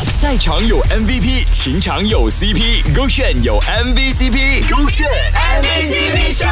赛场有 MVP，情场有 CP，勾选有 MVCp，勾选 MVCp 秀。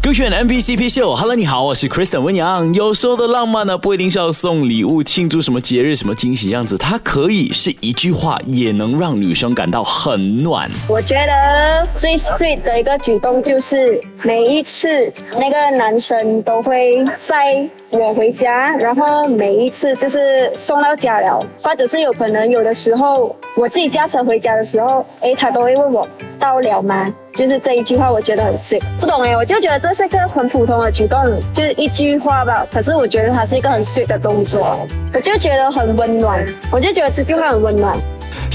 勾选 MVCp 秀，Hello，你好，我是 Kristen 温阳。有时候的浪漫呢，不一定是要送礼物庆祝什么节日、什么惊喜样子，它可以是一句话，也能让女生感到很暖。我觉得最 sweet 的一个举动就是每一次那个男生都会载我回家，然后每一次就是送到家了，或者是有可能有的时候我自己驾车回家的时候，诶，他都会问我到了吗？就是这一句话，我觉得很水。不懂诶，我就觉得这是一个很普通的举动，就是一句话吧。可是我觉得它是一个很水的动作，我就觉得很温暖，我就觉得这句话很温暖。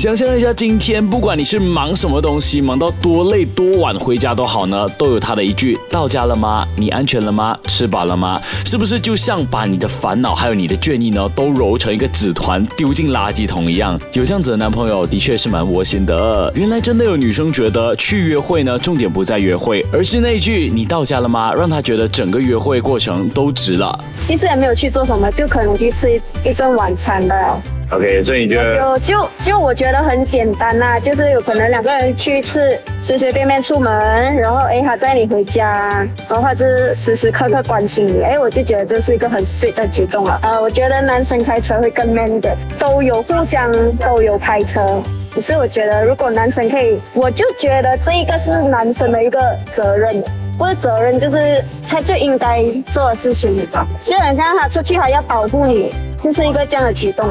想象一下，今天不管你是忙什么东西，忙到多累多晚回家都好呢，都有他的一句“到家了吗？你安全了吗？吃饱了吗？”是不是就像把你的烦恼还有你的倦意呢，都揉成一个纸团丢进垃圾桶一样？有这样子的男朋友，的确是蛮窝心的。原来真的有女生觉得去约会呢，重点不在约会，而是那句“你到家了吗？”让她觉得整个约会过程都值了。其实也没有去做什么，就可能去吃一顿晚餐的。OK，所以你觉得有就就我觉得很简单呐，就是有可能两个人去一次，随随便便出门，然后哎他载你回家，然后或者时时刻刻关心你，哎我就觉得这是一个很 sweet 的举动了。呃，我觉得男生开车会更 man 的，都有互相都有开车，可是我觉得如果男生可以，我就觉得这一个是男生的一个责任，不是责任，就是他就应该做的事情，就很像他出去还要保护你，就是一个这样的举动。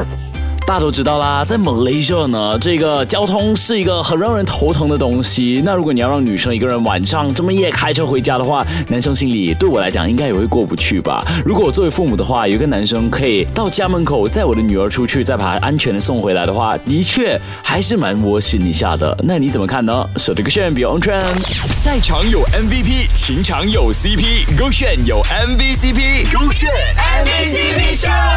大家都知道啦，在 Malaysia 呢，这个交通是一个很让人头疼的东西。那如果你要让女生一个人晚上这么夜开车回家的话，男生心里对我来讲应该也会过不去吧。如果我作为父母的话，有一个男生可以到家门口载我的女儿出去，再把她安全的送回来的话，的确还是蛮窝心一下的。那你怎么看呢？手这个炫比 on 穿赛场有 MVP，情场有 CP，勾炫有 MVCp，勾炫 MVP。